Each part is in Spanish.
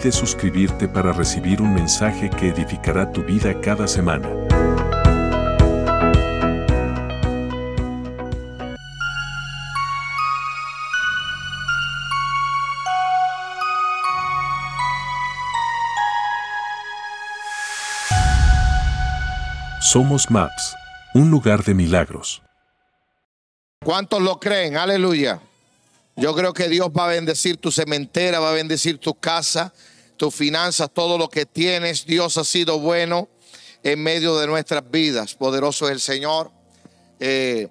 Olvides suscribirte para recibir un mensaje que edificará tu vida cada semana. Somos Maps, un lugar de milagros. ¿Cuántos lo creen? Aleluya. Yo creo que Dios va a bendecir tu cementera, va a bendecir tu casa, tus finanzas, todo lo que tienes. Dios ha sido bueno en medio de nuestras vidas. Poderoso es el Señor. Eh,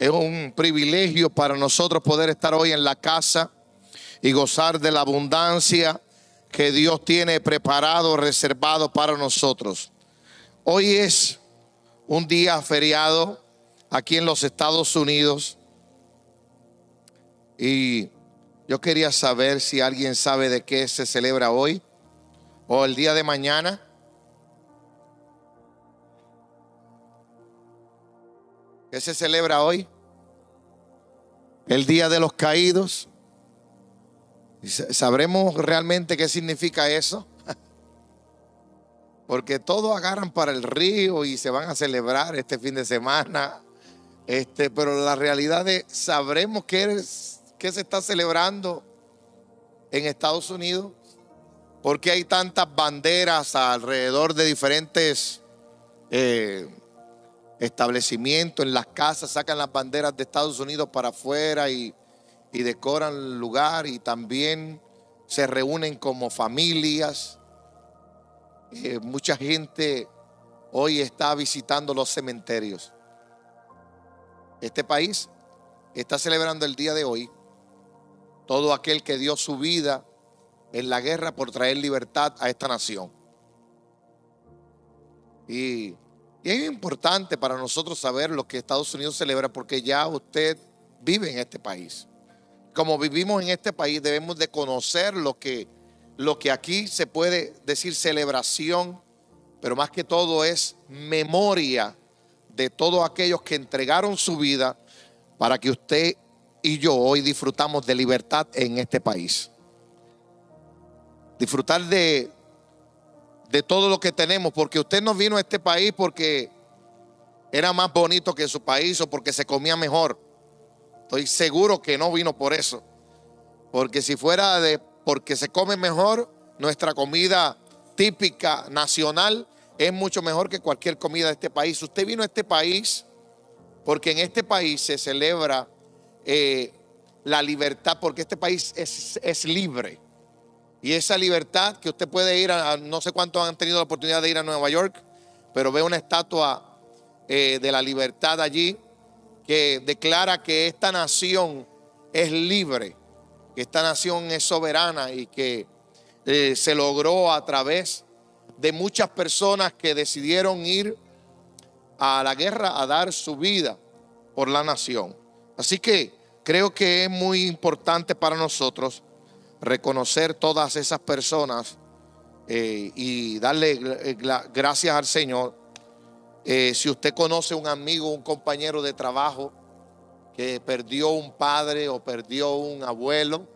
es un privilegio para nosotros poder estar hoy en la casa y gozar de la abundancia que Dios tiene preparado, reservado para nosotros. Hoy es un día feriado aquí en los Estados Unidos. Y yo quería saber si alguien sabe de qué se celebra hoy o el día de mañana. ¿Qué se celebra hoy? El Día de los Caídos. ¿Sabremos realmente qué significa eso? Porque todos agarran para el río y se van a celebrar este fin de semana. Este, pero la realidad es, sabremos qué, es, qué se está celebrando en Estados Unidos. Porque hay tantas banderas alrededor de diferentes eh, establecimientos, en las casas, sacan las banderas de Estados Unidos para afuera y, y decoran el lugar y también se reúnen como familias. Eh, mucha gente hoy está visitando los cementerios. Este país está celebrando el día de hoy. Todo aquel que dio su vida en la guerra por traer libertad a esta nación. Y, es importante para nosotros saber lo que Estados Unidos celebra porque ya usted vive en este país. Como vivimos en este país debemos de conocer lo que lo que aquí se puede decir celebración, pero más que todo es memoria de todos aquellos que entregaron su vida para que usted y yo hoy disfrutamos de libertad en este país. Disfrutar de, de todo lo que tenemos, porque usted no vino a este país porque era más bonito que su país o porque se comía mejor. Estoy seguro que no vino por eso. Porque si fuera de porque se come mejor, nuestra comida típica nacional es mucho mejor que cualquier comida de este país. Usted vino a este país porque en este país se celebra eh, la libertad, porque este país es, libre. Y esa libertad que usted puede ir a, no sé cuántos han tenido la oportunidad de ir a Nueva York, pero ve una estatua eh, de la libertad allí que declara que esta nación es libre que esta nación es soberana y que eh, se logró a través de muchas personas que decidieron ir a la guerra a dar su vida por la nación. Así que creo que es muy importante para nosotros reconocer todas esas personas eh, y darle eh, gracias al Señor. si usted conoce un amigo, un compañero de trabajo, que perdió un padre o perdió un abuelo.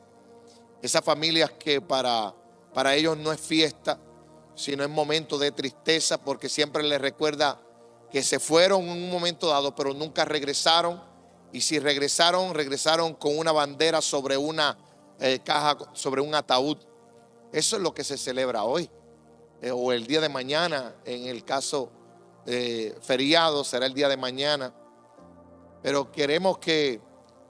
Esas familias que para, para ellos no es fiesta, sino es momento de tristeza porque siempre les recuerda que se fueron en un momento dado, pero nunca regresaron. Y si regresaron, regresaron con una bandera sobre una eh, caja, sobre un ataúd. Eso es lo que se celebra hoy. Eh, o el día de mañana, en el caso eh, feriado, será el día de mañana pero queremos que,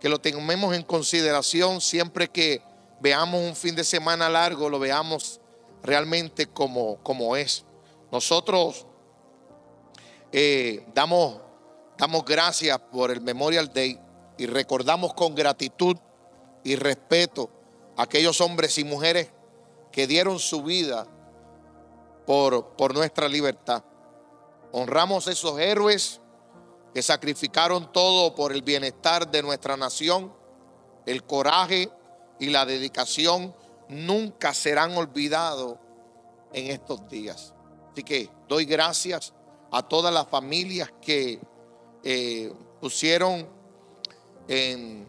lo tengamos en consideración siempre que veamos un fin de semana largo, lo veamos realmente como, como es. Nosotros damos, damos gracias por el Memorial Day y recordamos con gratitud y respeto aquellos hombres y mujeres que dieron su vida por, por nuestra libertad. Honramos esos héroes que sacrificaron todo por el bienestar de nuestra nación. El coraje y la dedicación nunca serán olvidados en estos días. Así que doy gracias a todas las familias que eh, pusieron en,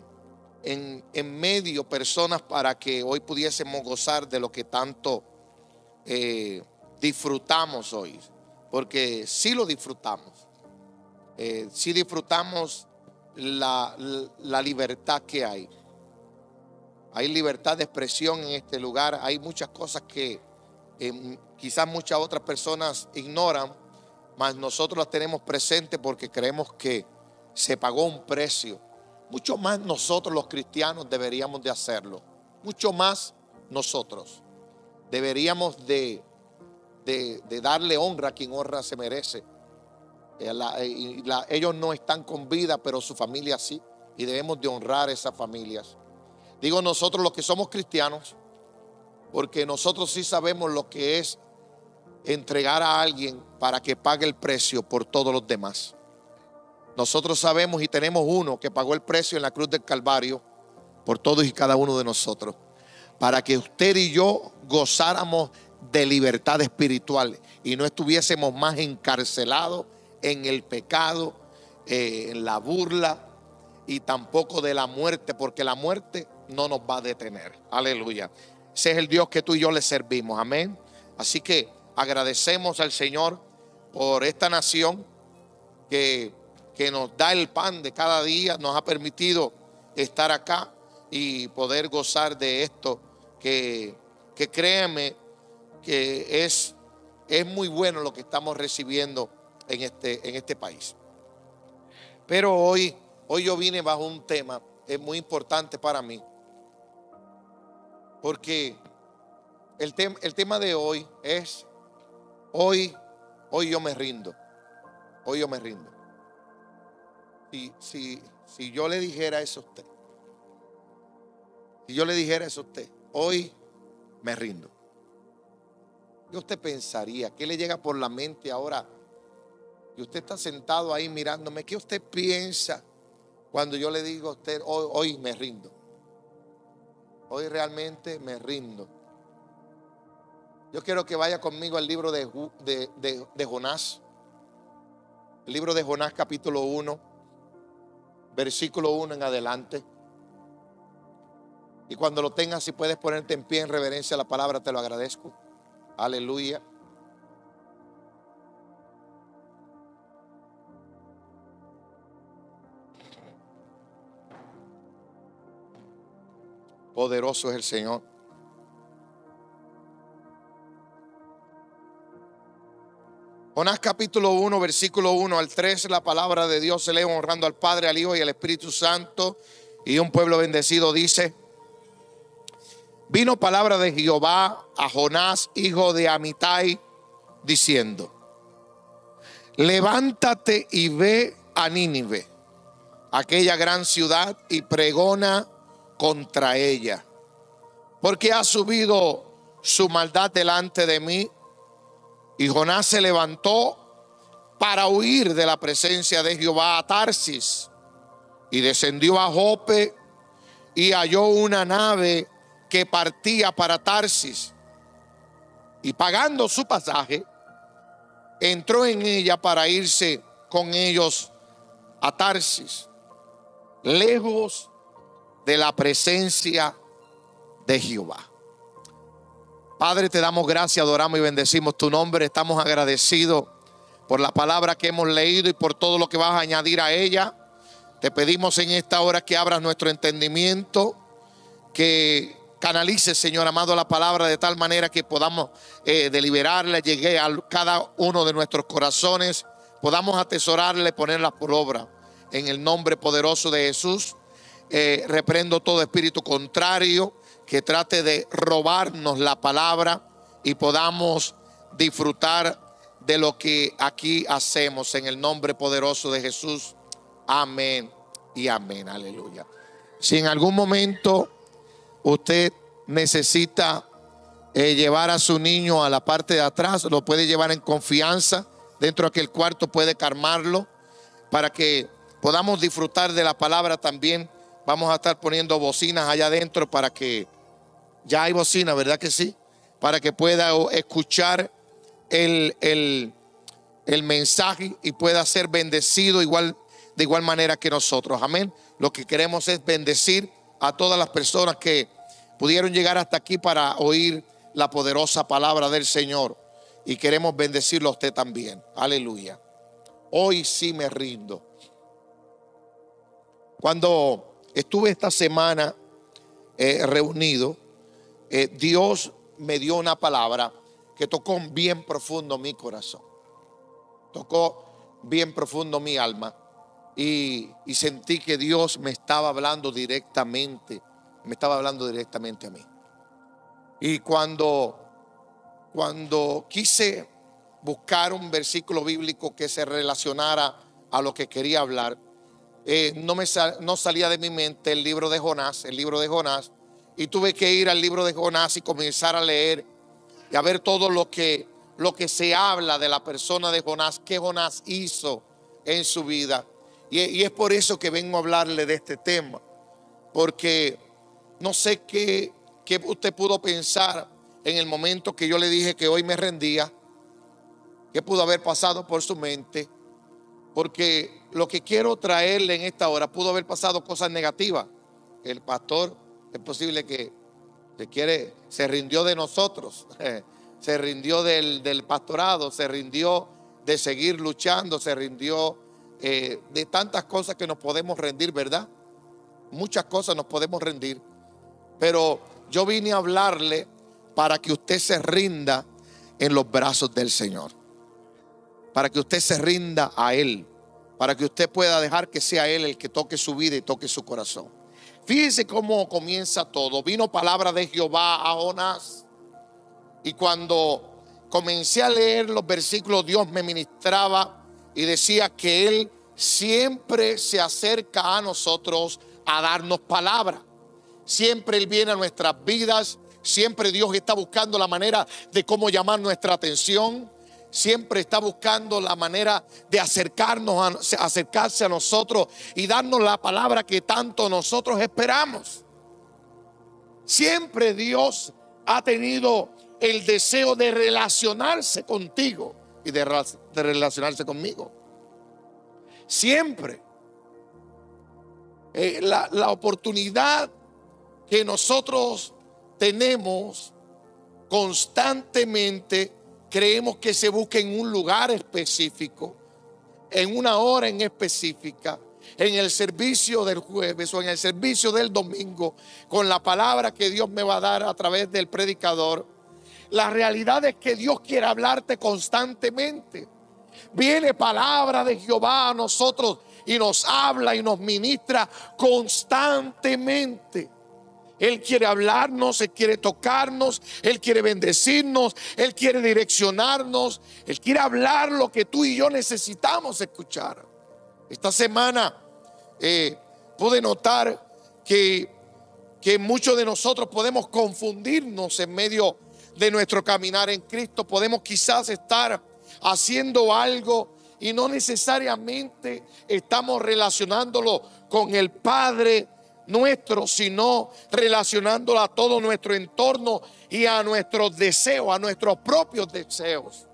en, medio personas para que hoy pudiésemos gozar de lo que tanto eh, disfrutamos hoy. Porque sí lo disfrutamos. Eh, sí disfrutamos la, la libertad que hay. Hay libertad de expresión en este lugar. Hay muchas cosas que eh, quizás muchas otras personas ignoran, mas nosotros las tenemos presentes porque creemos que se pagó un precio mucho más nosotros los cristianos deberíamos de hacerlo. Mucho más nosotros. Deberíamos de, de, darle honra a quien honra se merece. Eh, eh, ellos no están con vida, pero su familia sí. Y debemos de honrar esas familias. Digo nosotros los que somos cristianos, porque nosotros sí sabemos lo que es entregar a alguien para que pague el precio por todos los demás. Nosotros sabemos y tenemos uno que pagó el precio en la cruz del Calvario por todos y cada uno de nosotros. Para que usted y yo gozáramos de libertad espiritual y no estuviésemos más encarcelados en el pecado, eh, en la burla y tampoco de la muerte, porque la muerte no nos va a detener. Aleluya. Ese es el Dios que tú y yo le servimos. Amén. Así que agradecemos al Señor por esta nación que que nos da el pan de cada día, nos ha permitido estar acá y poder gozar de esto que, que que es, es muy bueno lo que estamos recibiendo en este, en este país. Pero hoy, hoy yo vine bajo un tema, es muy importante para mí, porque el, el tema de hoy es, hoy, hoy yo me rindo, hoy yo me rindo si, si, yo le dijera eso a usted, si yo le dijera eso a usted, hoy me rindo. ¿Qué usted pensaría? ¿Qué le llega por la mente ahora? Y usted está sentado ahí mirándome. ¿Qué usted piensa cuando yo le digo a usted, hoy, hoy me rindo? Hoy realmente me rindo. Yo quiero que vaya conmigo al libro de, de, de Jonás. El libro de Jonás capítulo 1 versículo 1 en adelante. Y cuando lo tengas, si puedes ponerte en pie en reverencia a la palabra, te lo agradezco. Aleluya. Poderoso es el Señor. Jonás capítulo 1, versículo 1 al 3, la palabra de Dios se lee honrando al Padre, al Hijo y al Espíritu Santo. Y un pueblo bendecido dice, vino palabra de Jehová a Jonás, hijo de Amitai, diciendo, levántate y ve a Nínive, aquella gran ciudad, y pregona contra ella, porque ha subido su maldad delante de mí y Jonás se levantó para huir de la presencia de Jehová a Tarsis y descendió a Jope y halló una nave que partía para Tarsis. Y pagando su pasaje, entró en ella para irse con ellos a Tarsis, lejos de la presencia de Jehová. Padre, te damos gracias, adoramos y bendecimos tu nombre. Estamos agradecidos por la palabra que hemos leído y por todo lo que vas a añadir a ella. Te pedimos en esta hora que abras nuestro entendimiento, que canalices, Señor amado, la palabra de tal manera que podamos eh, deliberarla, llegue a cada uno de nuestros corazones, podamos atesorarla y ponerla por obra. En el nombre poderoso de Jesús, eh, reprendo todo espíritu contrario que trate de robarnos la palabra y podamos disfrutar de lo que aquí hacemos en el nombre poderoso de Jesús. Amén y amén. Aleluya. Si en algún momento usted necesita eh, llevar a su niño a la parte de atrás, lo puede llevar en confianza. dentro de aquel cuarto puede calmarlo para que podamos disfrutar de la palabra también. Vamos a estar poniendo bocinas allá adentro para que, ya hay bocinas, ¿verdad que sí? Para que pueda escuchar el, el, el mensaje y pueda ser bendecido igual, de igual manera que nosotros. Amén. Lo que queremos es bendecir a todas las personas que pudieron llegar hasta aquí para oír la poderosa palabra del Señor. Y queremos bendecirlo a usted también. Aleluya. Hoy sí me rindo. Cuando estuve esta semana eh, reunido, eh, Dios me dio una palabra que tocó bien profundo mi corazón. Tocó bien profundo mi alma. Y, sentí que Dios me estaba hablando directamente, me estaba hablando directamente a mí. Y cuando, cuando quise buscar un versículo bíblico que se relacionara a lo que quería hablar, eh, no, me no salía de mi mente el libro de Jonás, el libro de Jonás, y tuve que ir al libro de Jonás y comenzar a leer y a ver todo lo que, lo que se habla de la persona de Jonás, qué Jonás hizo en su vida. Y, es por eso que vengo a hablarle de este tema, porque no sé qué, qué usted pudo pensar en el momento que yo le dije que hoy me rendía, qué pudo haber pasado por su mente porque lo que quiero traerle en esta hora pudo haber pasado cosas negativas. El pastor es posible que se quiere, se rindió de nosotros, se rindió del, pastorado, se rindió de seguir luchando, se rindió eh, de tantas cosas que nos podemos rendir, ¿verdad? Muchas cosas nos podemos rendir. Pero yo vine a hablarle para que usted se rinda en los brazos del Señor para que usted se rinda a Él, para que usted pueda dejar que sea Él el que toque su vida y toque su corazón. Fíjense cómo comienza todo. Vino palabra de Jehová a Jonás. Y cuando comencé a leer los versículos, Dios me ministraba y decía que Él siempre se acerca a nosotros a darnos palabra. Siempre Él viene a nuestras vidas. Siempre Dios está buscando la manera de cómo llamar nuestra atención siempre está buscando la manera de acercarnos a, acercarse a nosotros y darnos la palabra que tanto nosotros esperamos. Siempre Dios ha tenido el deseo de relacionarse contigo y de, relacionarse conmigo. Siempre. Eh, la, la oportunidad que nosotros tenemos constantemente creemos que se busque en un lugar específico, en una hora en específica, en el servicio del jueves o en el servicio del domingo, con la palabra que Dios me va a dar a través del predicador. La realidad es que Dios quiere hablarte constantemente. Viene palabra de Jehová a nosotros y nos habla y nos ministra constantemente. Él quiere hablarnos, Él quiere tocarnos, Él quiere bendecirnos, Él quiere direccionarnos, Él quiere hablar lo que tú y yo necesitamos escuchar. Esta semana eh, pude notar que, que muchos de nosotros podemos confundirnos en medio de nuestro caminar en Cristo. Podemos quizás estar haciendo algo y no necesariamente estamos relacionándolo con el Padre nuestro, sino relacionándolo a todo nuestro entorno y a nuestros deseos, a nuestros propios deseos,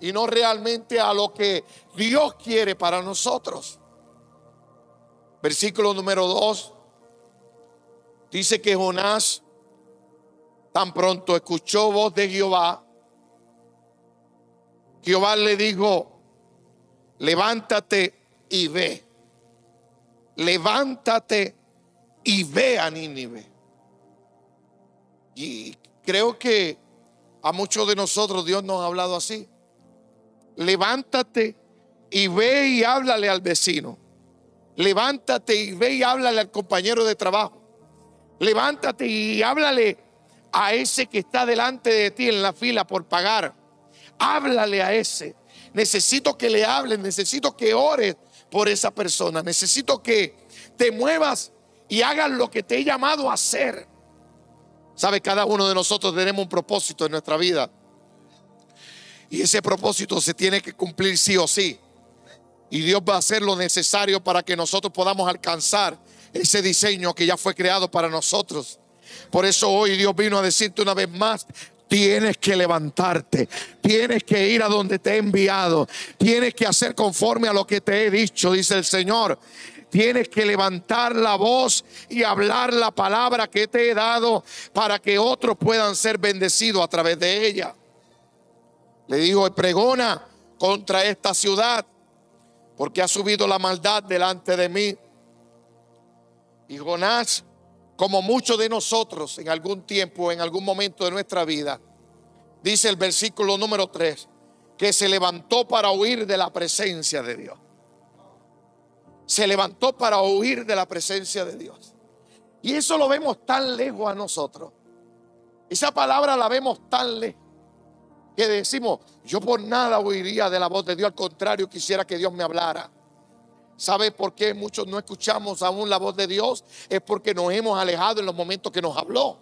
y no realmente a lo que Dios quiere para nosotros. Versículo número 2 dice que Jonás tan pronto escuchó voz de Jehová, Jehová le dijo, levántate y ve, levántate y ve a Nínive. Y creo que a muchos de nosotros Dios nos ha hablado así. Levántate y ve y háblale al vecino. Levántate y ve y háblale al compañero de trabajo. Levántate y háblale a ese que está delante de ti en la fila por pagar. Háblale a ese. Necesito que le hables, necesito que ores por esa persona. Necesito que te muevas y hagas lo que te he llamado a hacer. Sabe, cada uno de nosotros tenemos un propósito en nuestra vida. Y ese propósito se tiene que cumplir sí o sí. Y Dios va a hacer lo necesario para que nosotros podamos alcanzar ese diseño que ya fue creado para nosotros. Por eso hoy Dios vino a decirte una vez más, tienes que levantarte, tienes que ir a donde te he enviado, tienes que hacer conforme a lo que te he dicho, dice el Señor. Tienes que levantar la voz y hablar la palabra que te he dado para que otros puedan ser bendecidos a través de ella. Le digo, pregona contra esta ciudad porque ha subido la maldad delante de mí. Y Jonás, como muchos de nosotros en algún tiempo, en algún momento de nuestra vida, dice el versículo número 3, que se levantó para huir de la presencia de Dios. Se levantó para huir de la presencia de Dios. Y eso lo vemos tan lejos a nosotros. Esa palabra la vemos tan lejos que decimos, yo por nada huiría de la voz de Dios, al contrario, quisiera que Dios me hablara. ¿Sabe por qué muchos no escuchamos aún la voz de Dios? Es porque nos hemos alejado en los momentos que nos habló.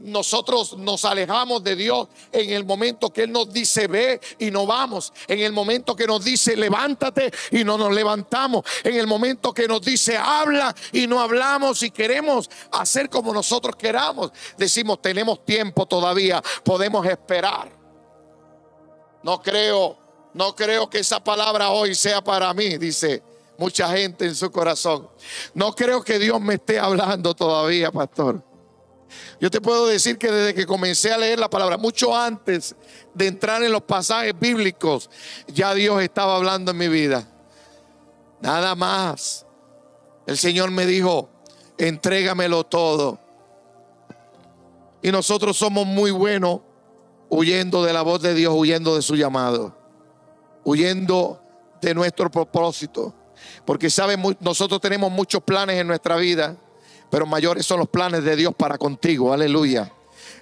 Nosotros nos alejamos de Dios en el momento que Él nos dice ve y no vamos. En el momento que nos dice levántate y no nos levantamos. En el momento que nos dice habla y no hablamos y queremos hacer como nosotros queramos. Decimos tenemos tiempo todavía, podemos esperar. No creo, no creo que esa palabra hoy sea para mí, dice mucha gente en su corazón. No creo que Dios me esté hablando todavía, pastor. Yo te puedo decir que desde que comencé a leer la palabra, mucho antes de entrar en los pasajes bíblicos, ya Dios estaba hablando en mi vida. Nada más. El Señor me dijo, entrégamelo todo. Y nosotros somos muy buenos huyendo de la voz de Dios, huyendo de su llamado, huyendo de nuestro propósito. Porque saben, nosotros tenemos muchos planes en nuestra vida, pero mayores son los planes de Dios para contigo. Aleluya.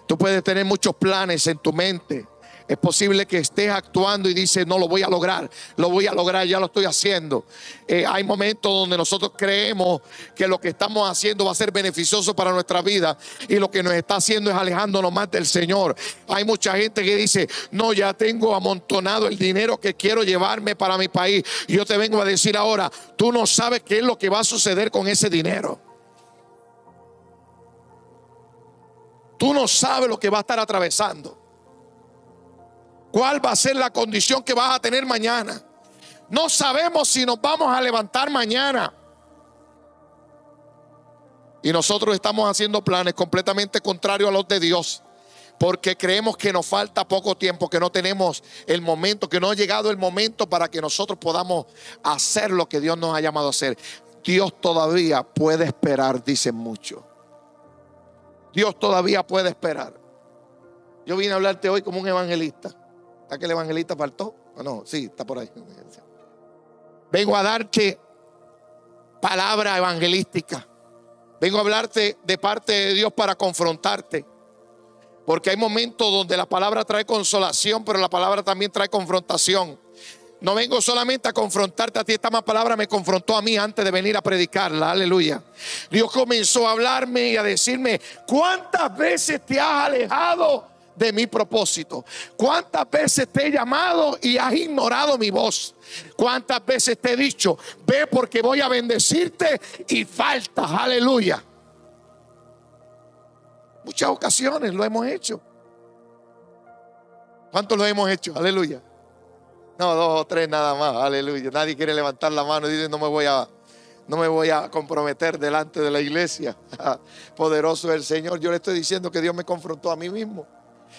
Tú puedes tener muchos planes en tu mente, es posible que estés actuando y dices, no lo voy a lograr, lo voy a lograr, ya lo estoy haciendo. Eh, hay momentos donde nosotros creemos que lo que estamos haciendo va a ser beneficioso para nuestra vida y lo que nos está haciendo es alejándonos más del Señor. Hay mucha gente que dice, no, ya tengo amontonado el dinero que quiero llevarme para mi país. Yo te vengo a decir ahora, tú no sabes qué es lo que va a suceder con ese dinero. Tú no sabes lo que va a estar atravesando cuál va a ser la condición que vas a tener mañana. No sabemos si nos vamos a levantar mañana. Y nosotros estamos haciendo planes completamente contrarios a los de Dios. Porque creemos que nos falta poco tiempo, que no tenemos el momento, que no ha llegado el momento para que nosotros podamos hacer lo que Dios nos ha llamado a hacer. Dios todavía puede esperar, dicen muchos. Dios todavía puede esperar. Yo vine a hablarte hoy como un evangelista. ¿Está que el evangelista faltó? ¿O no? Sí, está por ahí. Vengo a darte palabra evangelística. Vengo a hablarte de parte de Dios para confrontarte. Porque hay momentos donde la palabra trae consolación, pero la palabra también trae confrontación. No vengo solamente a confrontarte a ti, esta más palabra me confrontó a mí antes de venir a predicarla, aleluya. Dios comenzó a hablarme y a decirme, ¿cuántas veces te has alejado de mi propósito. ¿Cuántas veces te he llamado y has ignorado mi voz? ¿Cuántas veces te he dicho, ve porque voy a bendecirte y faltas? Aleluya. Muchas ocasiones lo hemos hecho. ¿Cuántos lo hemos hecho? Aleluya. No, dos o tres nada más. Aleluya. Nadie quiere levantar la mano y dice, no me voy a no me voy a comprometer delante de la iglesia. Poderoso el Señor. Yo le estoy diciendo que Dios me confrontó a mí mismo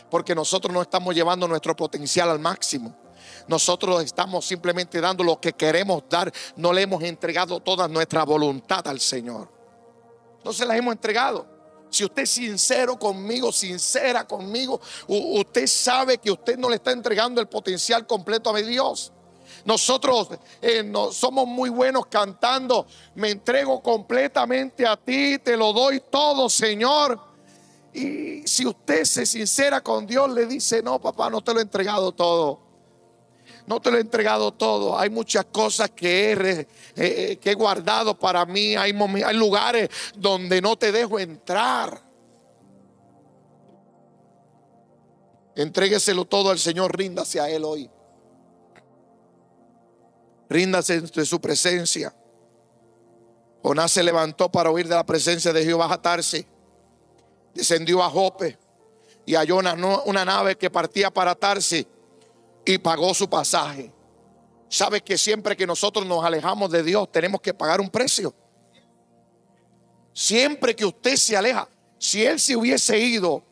porque nosotros no estamos llevando nuestro potencial al máximo. Nosotros estamos simplemente dando lo que queremos dar. No le hemos entregado toda nuestra voluntad al Señor. No se la hemos entregado. Si usted es sincero conmigo, sincera conmigo, usted sabe que usted no le está entregando el potencial completo a mi Dios. Nosotros eh, no, somos muy buenos cantando. Me entrego completamente a ti, te lo doy todo, Señor. Y si usted se sincera con Dios, le dice, no, papá, no te lo he entregado todo. No te lo he entregado todo. Hay muchas cosas que he, eh, eh, he guardado para mí. Hay, hay lugares donde no te dejo entrar. Entrégueselo todo al Señor, ríndase a Él hoy. Ríndase de su presencia. Jonás se levantó para huir de la presencia de Jehová a Tarse. Descendió a Jope y halló una, una nave que partía para Tarse y pagó su pasaje. Sabe que siempre que nosotros nos alejamos de Dios tenemos que pagar un precio. Siempre que usted se aleja, si él se hubiese ido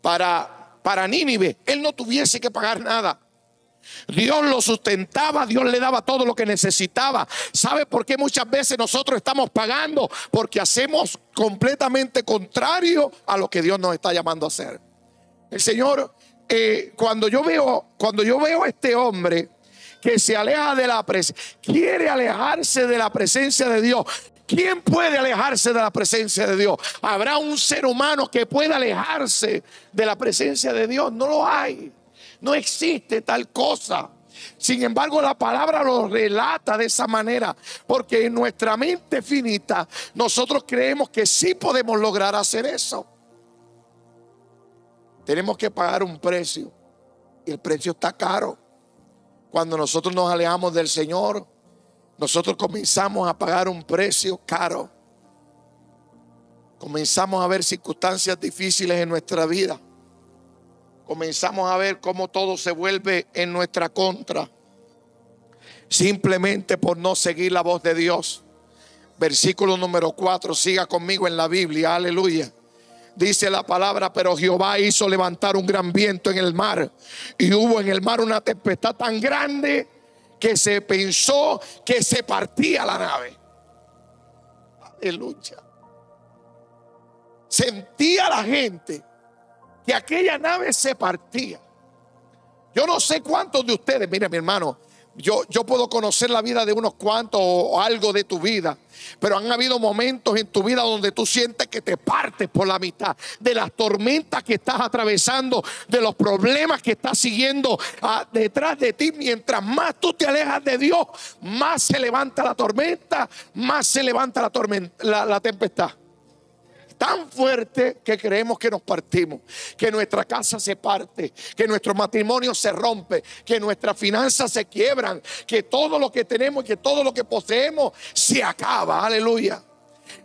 para, para Nínive, él no tuviese que pagar nada. Dios lo sustentaba, Dios le daba todo lo que necesitaba. ¿Sabe por qué muchas veces nosotros estamos pagando? Porque hacemos completamente contrario a lo que Dios nos está llamando a hacer. El Señor, eh, cuando yo veo, cuando yo veo a este hombre que se aleja de la presencia, quiere alejarse de la presencia de Dios. ¿Quién puede alejarse de la presencia de Dios? ¿Habrá un ser humano que pueda alejarse de la presencia de Dios? No lo hay. No existe tal cosa. Sin embargo, la palabra lo relata de esa manera, porque en nuestra mente finita nosotros creemos que sí podemos lograr hacer eso. Tenemos que pagar un precio y el precio está caro. Cuando nosotros nos alejamos del Señor, nosotros comenzamos a pagar un precio caro. Comenzamos a ver circunstancias difíciles en nuestra vida. Comenzamos a ver cómo todo se vuelve en nuestra contra. Simplemente por no seguir la voz de Dios. Versículo número 4, siga conmigo en la Biblia, aleluya. Dice la palabra, pero Jehová hizo levantar un gran viento en el mar y hubo en el mar una tempestad tan grande que se pensó que se partía la nave. Aleluya. Sentía la gente que aquella nave se partía. Yo no sé cuántos de ustedes, mire mi hermano, yo, yo puedo conocer la vida de unos cuantos o algo de tu vida, pero han habido momentos en tu vida donde tú sientes que te partes por la mitad de las tormentas que estás atravesando, de los problemas que estás siguiendo ah, detrás de ti. Mientras más tú te alejas de Dios, más se levanta la tormenta, más se levanta la, tormenta, la tempestad tan fuerte que creemos que nos partimos, que nuestra casa se parte, que nuestro matrimonio se rompe, que nuestras finanzas se quiebran, que todo lo que tenemos y que todo lo que poseemos se acaba. Aleluya.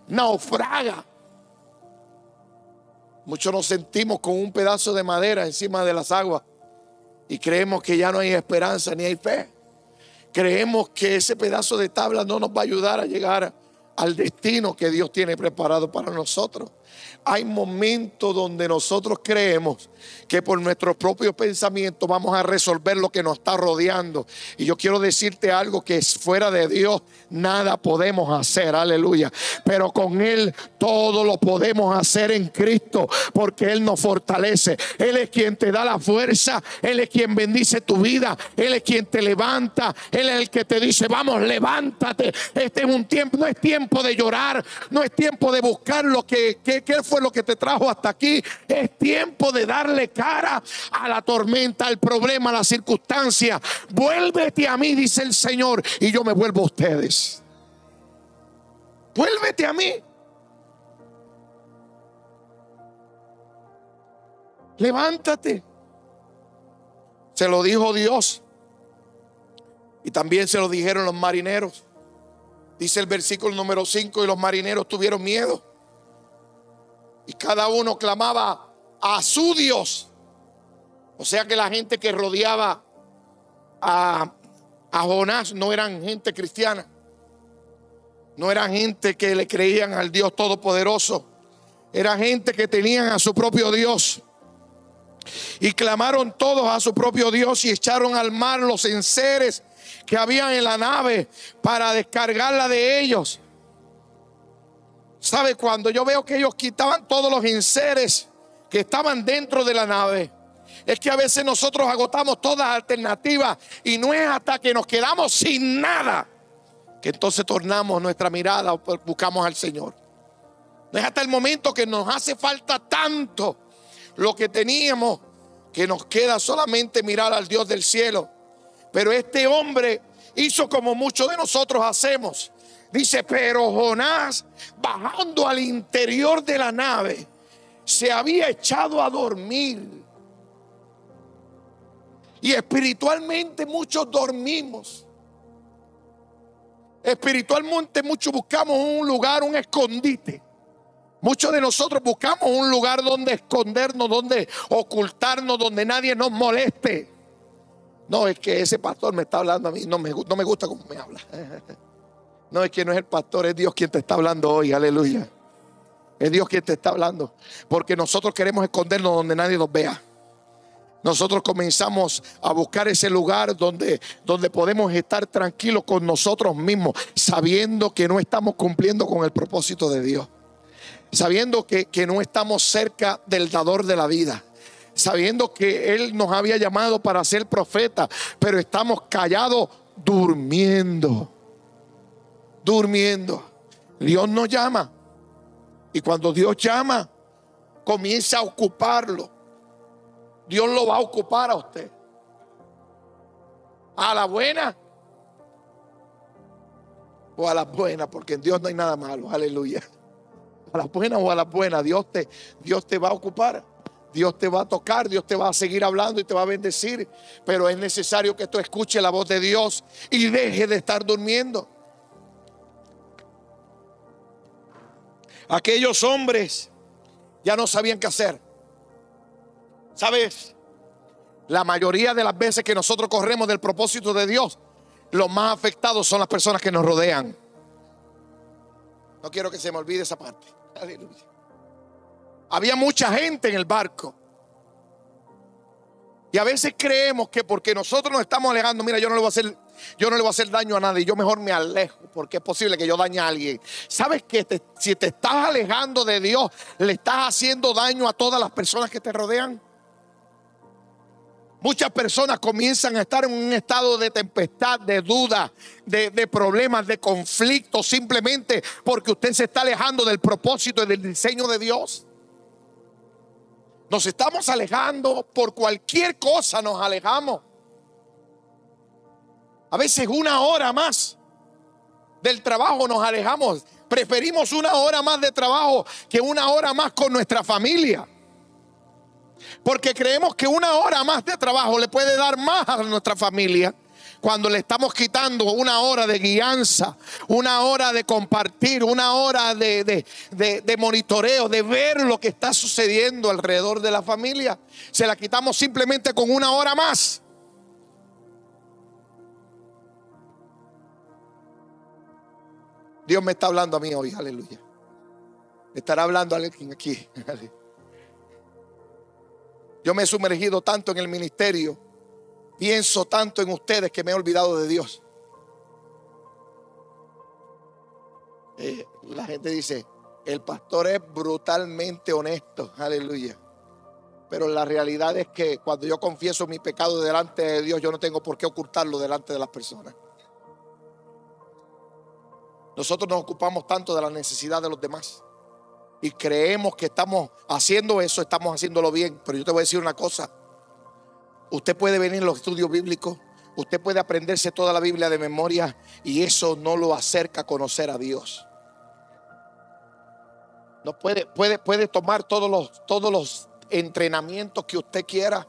Naufraga. Muchos nos sentimos con un pedazo de madera encima de las aguas y creemos que ya no hay esperanza ni hay fe. Creemos que ese pedazo de tabla no nos va a ayudar a llegar al destino que Dios tiene preparado para nosotros. Hay momentos donde nosotros creemos que por nuestros propios pensamientos vamos a resolver lo que nos está rodeando. Y yo quiero decirte algo que fuera de Dios, nada podemos hacer, aleluya. Pero con Él todo lo podemos hacer en Cristo, porque Él nos fortalece. Él es quien te da la fuerza, Él es quien bendice tu vida, Él es quien te levanta, Él es el que te dice, vamos, levántate. Este es un tiempo, no es tiempo de llorar, no es tiempo de buscar lo que, que, que lo que te trajo hasta aquí. Es tiempo de darle cara a la tormenta, al problema, a la circunstancia. Vuélvete a mí, dice el Señor, y yo me vuelvo a ustedes. Vuélvete a mí. Levántate. Se lo dijo Dios. Y también se lo dijeron los marineros. Dice el versículo número 5 y los marineros tuvieron miedo. Y cada uno clamaba a su Dios. O sea que la gente que rodeaba a, a Jonás no eran gente cristiana. No eran gente que le creían al Dios Todopoderoso. Era gente que tenían a su propio Dios. Y clamaron todos a su propio Dios y echaron al mar los enseres que habían en la nave para descargarla de ellos. ¿Sabe? Cuando yo veo que ellos quitaban todos los enseres que estaban dentro de la nave, es que a veces nosotros agotamos todas las alternativas y no es hasta que nos quedamos sin nada que entonces tornamos nuestra mirada o buscamos al Señor. No es hasta el momento que nos hace falta tanto lo que teníamos que nos queda solamente mirar al Dios del cielo. Pero este hombre hizo como muchos de nosotros hacemos. Dice, pero Jonás, bajando al interior de la nave, se había echado a dormir. Y espiritualmente muchos dormimos. Espiritualmente muchos buscamos un lugar, un escondite. Muchos de nosotros buscamos un lugar donde escondernos, donde ocultarnos, donde nadie nos moleste. No, es que ese pastor me está hablando a mí, no me, no me gusta cómo me habla. No, es que no es el pastor, es Dios quien te está hablando hoy, aleluya. Es Dios quien te está hablando. Porque nosotros queremos escondernos donde nadie nos vea. Nosotros comenzamos a buscar ese lugar donde, donde podemos estar tranquilos con nosotros mismos, sabiendo que no estamos cumpliendo con el propósito de Dios. Sabiendo que, que no estamos cerca del dador de la vida sabiendo que Él nos había llamado para ser profeta, pero estamos callados durmiendo, durmiendo. Dios nos llama y cuando Dios llama, comienza a ocuparlo. Dios lo va a ocupar a usted. A la buena o a la buena, porque en Dios no hay nada malo. Aleluya. A la buena o a la buena, Dios te, Dios te va a ocupar. Dios te va a tocar, Dios te va a seguir hablando y te va a bendecir. Pero es necesario que tú escuches la voz de Dios y deje de estar durmiendo. Aquellos hombres ya no sabían qué hacer. ¿Sabes? La mayoría de las veces que nosotros corremos del propósito de Dios, los más afectados son las personas que nos rodean. No quiero que se me olvide esa parte. Había mucha gente en el barco. Y a veces creemos que porque nosotros nos estamos alejando, mira, yo no le voy a hacer, yo no le voy a hacer daño a nadie, yo mejor me alejo, porque es posible que yo dañe a alguien. ¿Sabes que si te estás alejando de Dios, le estás haciendo daño a todas las personas que te rodean? Muchas personas comienzan a estar en un estado de tempestad, de duda, de, problemas, de conflicto, simplemente porque usted se está alejando del propósito y del diseño de Dios. Nos estamos alejando por cualquier cosa, nos alejamos. A veces una hora más del trabajo nos alejamos. Preferimos una hora más de trabajo que una hora más con nuestra familia. Porque creemos que una hora más de trabajo le puede dar más a nuestra familia cuando le estamos quitando una hora de guianza, una hora de compartir, una hora de, monitoreo, de ver lo que está sucediendo alrededor de la familia, se la quitamos simplemente con una hora más. Dios me está hablando a mí hoy, aleluya. estará hablando a alguien aquí. Yo me he sumergido tanto en el ministerio Pienso tanto en ustedes que me he olvidado de Dios. Eh, la gente dice, el pastor es brutalmente honesto, aleluya. Pero la realidad es que cuando yo confieso mi pecado delante de Dios, yo no tengo por qué ocultarlo delante de las personas. Nosotros nos ocupamos tanto de la necesidad de los demás y creemos que estamos haciendo eso, estamos haciéndolo bien. Pero yo te voy a decir una cosa, Usted puede venir a los estudios bíblicos, usted puede aprenderse toda la Biblia de memoria y eso no lo acerca a conocer a Dios. No puede, puede, puede tomar todos los, todos los entrenamientos que usted quiera,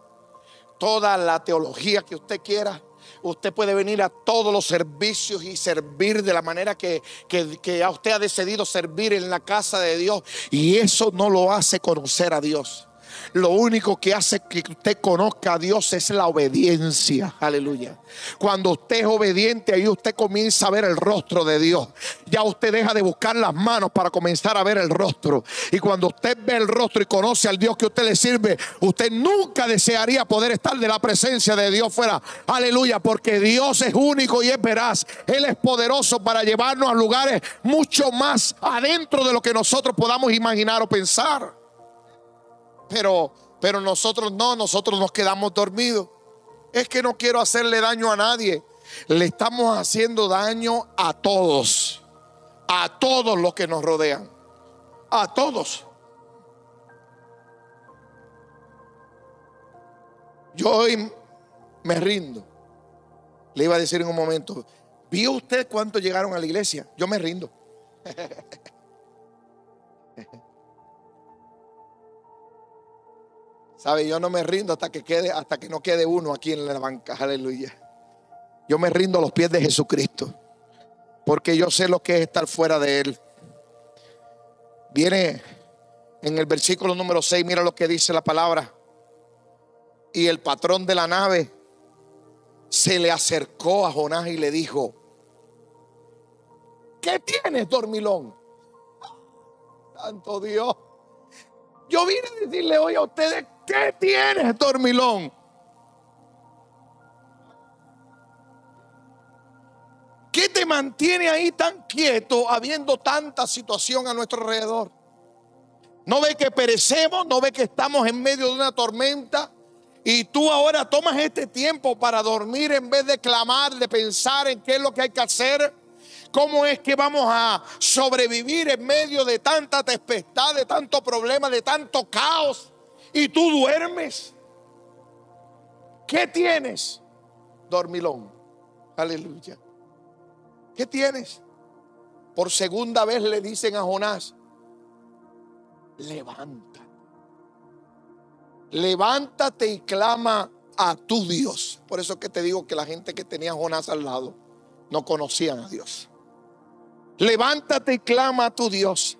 toda la teología que usted quiera. Usted puede venir a todos los servicios y servir de la manera que, que, que usted ha decidido servir en la casa de Dios. Y eso no lo hace conocer a Dios. Lo único que hace que usted conozca a Dios es la obediencia. Aleluya. Cuando usted es obediente, ahí usted comienza a ver el rostro de Dios. Ya usted deja de buscar las manos para comenzar a ver el rostro. Y cuando usted ve el rostro y conoce al Dios que usted le sirve, usted nunca desearía poder estar de la presencia de Dios fuera. Aleluya, porque Dios es único y es veraz. Él es poderoso para llevarnos a lugares mucho más adentro de lo que nosotros podamos imaginar o pensar. Pero, pero nosotros no, nosotros nos quedamos dormidos. Es que no quiero hacerle daño a nadie. Le estamos haciendo daño a todos. A todos los que nos rodean. A todos. Yo hoy me rindo. Le iba a decir en un momento, ¿vio usted cuánto llegaron a la iglesia? Yo me rindo. ¿Sabe? Yo no me rindo hasta que quede, hasta que no quede uno aquí en la banca. Aleluya. Yo me rindo a los pies de Jesucristo. Porque yo sé lo que es estar fuera de Él. Viene en el versículo número 6, mira lo que dice la palabra. Y el patrón de la nave se le acercó a Jonás y le dijo, ¿qué tienes, dormilón? Santo Dios. Yo vine a decirle hoy a ustedes, ¿qué tienes, dormilón? ¿Qué te mantiene ahí tan quieto habiendo tanta situación a nuestro alrededor? ¿No ve que perecemos? ¿No ve que estamos en medio de una tormenta? Y tú ahora tomas este tiempo para dormir en vez de clamar, de pensar en qué es lo que hay que hacer. ¿Cómo es que vamos a sobrevivir en medio de tanta tempestad, de tanto problema, de tanto caos? Y tú duermes. ¿Qué tienes? Dormilón. Aleluya. ¿Qué tienes? Por segunda vez le dicen a Jonás, levanta. Levántate y clama a tu Dios. Por eso que te digo que la gente que tenía a Jonás al lado no conocían a Dios. Levántate y clama a tu Dios.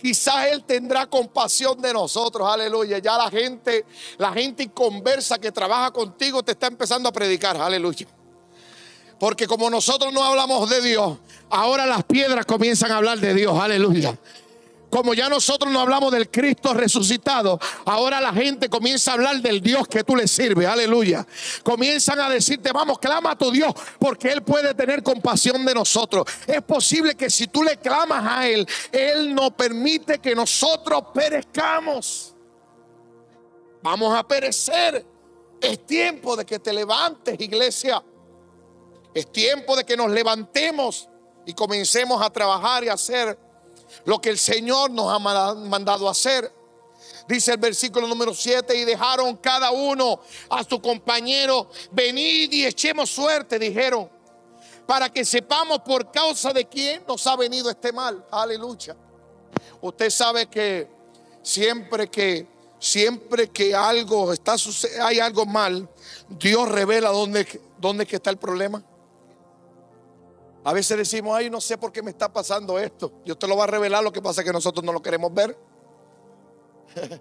Quizás Él tendrá compasión de nosotros, aleluya. Ya la gente, la gente conversa que trabaja contigo te está empezando a predicar, aleluya. Porque como nosotros no hablamos de Dios, ahora las piedras comienzan a hablar de Dios, aleluya como ya nosotros no hablamos del Cristo resucitado, ahora la gente comienza a hablar del Dios que tú le sirves. Aleluya. Comienzan a decirte, vamos, clama a tu Dios, porque Él puede tener compasión de nosotros. Es posible que si tú le clamas a Él, Él no permite que nosotros perezcamos. Vamos a perecer. Es tiempo de que te levantes, iglesia. Es tiempo de que nos levantemos y comencemos a trabajar y a hacer lo que el Señor nos ha mandado hacer. Dice el versículo número 7, y dejaron cada uno a su compañero, venid y echemos suerte, dijeron, para que sepamos por causa de quién nos ha venido este mal. Aleluya. Usted sabe que siempre que siempre que algo está hay algo mal, Dios revela dónde, dónde está el problema. A veces decimos, ay, no sé por qué me está pasando esto. Dios te lo va a revelar, lo que pasa es que nosotros no lo queremos ver.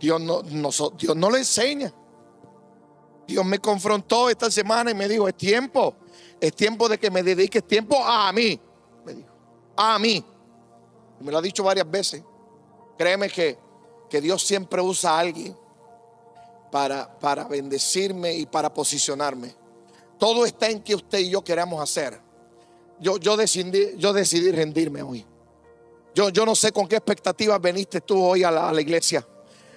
Dios no, Dios no lo enseña. Dios me confrontó esta semana y me dijo, es tiempo, es tiempo de que me dediques tiempo a mí. Me dijo, a mí. me lo ha dicho varias veces. Créeme que, que Dios siempre usa a alguien para, para bendecirme y para posicionarme. Todo está en que usted y yo queramos hacer yo, yo, decidí, yo decidí rendirme hoy. Yo, yo no sé con qué expectativas veniste tú hoy a la, a la iglesia,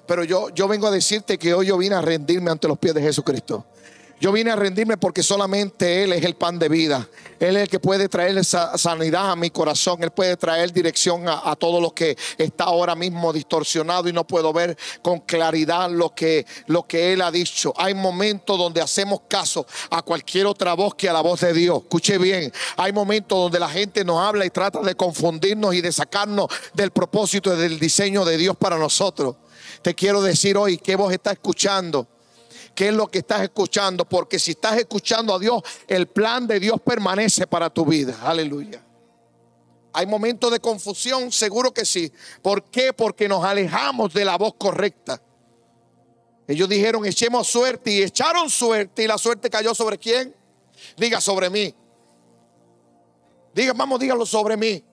pero yo, yo vengo a decirte que hoy yo vine a rendirme ante los pies de Jesucristo. Yo vine a rendirme porque solamente Él es el pan de vida. Él es el que puede traer esa sanidad a mi corazón. Él puede traer dirección a, todo lo que está ahora mismo distorsionado y no puedo ver con claridad lo que, lo que Él ha dicho. Hay momentos donde hacemos caso a cualquier otra voz que a la voz de Dios. Escuche bien. Hay momentos donde la gente nos habla y trata de confundirnos y de sacarnos del propósito y del diseño de Dios para nosotros. Te quiero decir hoy que vos estás escuchando qué es lo que estás escuchando, porque si estás escuchando a Dios, el plan de Dios permanece para tu vida. Aleluya. Hay momentos de confusión, seguro que sí. ¿Por qué? Porque nos alejamos de la voz correcta. Ellos dijeron, echemos suerte y echaron suerte y la suerte cayó sobre quién? Diga sobre mí. Diga, vamos, dígalo sobre mí.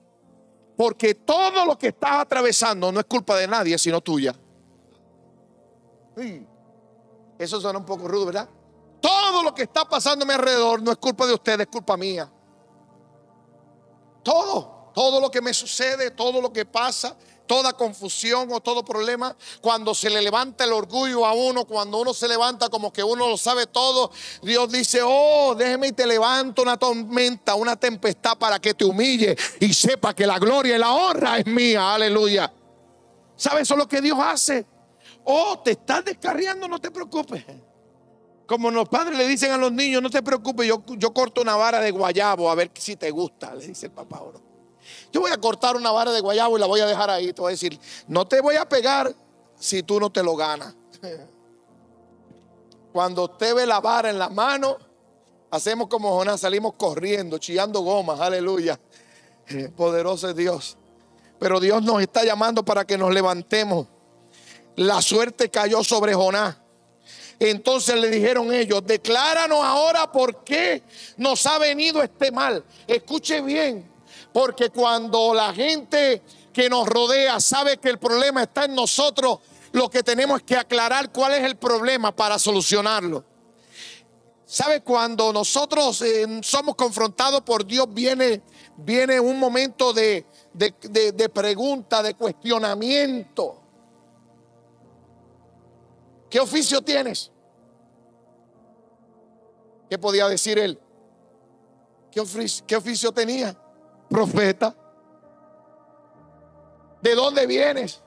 Porque todo lo que estás atravesando no es culpa de nadie, sino tuya. Sí. Eso suena un poco rudo, ¿verdad? Todo lo que está pasando a mi alrededor no es culpa de ustedes, es culpa mía. Todo, todo lo que me sucede, todo lo que pasa, toda confusión o todo problema, cuando se le levanta el orgullo a uno, cuando uno se levanta como que uno lo sabe todo, Dios dice, oh, déjeme y te levanto una tormenta, una tempestad para que te humille y sepa que la gloria y la honra es mía, aleluya. ¿Sabes eso es lo que Dios hace? Oh, te estás descarriando, no te preocupes. Como los padres le dicen a los niños, no te preocupes, yo, yo corto una vara de guayabo a ver si te gusta, le dice el papá Yo voy a cortar una vara de guayabo y la voy a dejar ahí. Te voy a decir, no te voy a pegar, si tú no te lo ganas. Cuando usted ve la vara en la mano, hacemos como Jonás, salimos corriendo, chillando gomas, aleluya. Poderoso es Dios. Pero Dios nos está llamando para que nos levantemos. La suerte cayó sobre Jonás. Entonces le dijeron ellos, decláranos ahora por qué nos ha venido este mal. Escuche bien, porque cuando la gente que nos rodea sabe que el problema está en nosotros, lo que tenemos es que aclarar cuál es el problema para solucionarlo. ¿Sabe? Cuando nosotros eh, somos confrontados por Dios, viene, viene un momento de, de pregunta, de cuestionamiento. ¿Qué oficio tienes? ¿Qué podía decir él? ¿Qué oficio, tenía? Profeta. ¿De dónde vienes?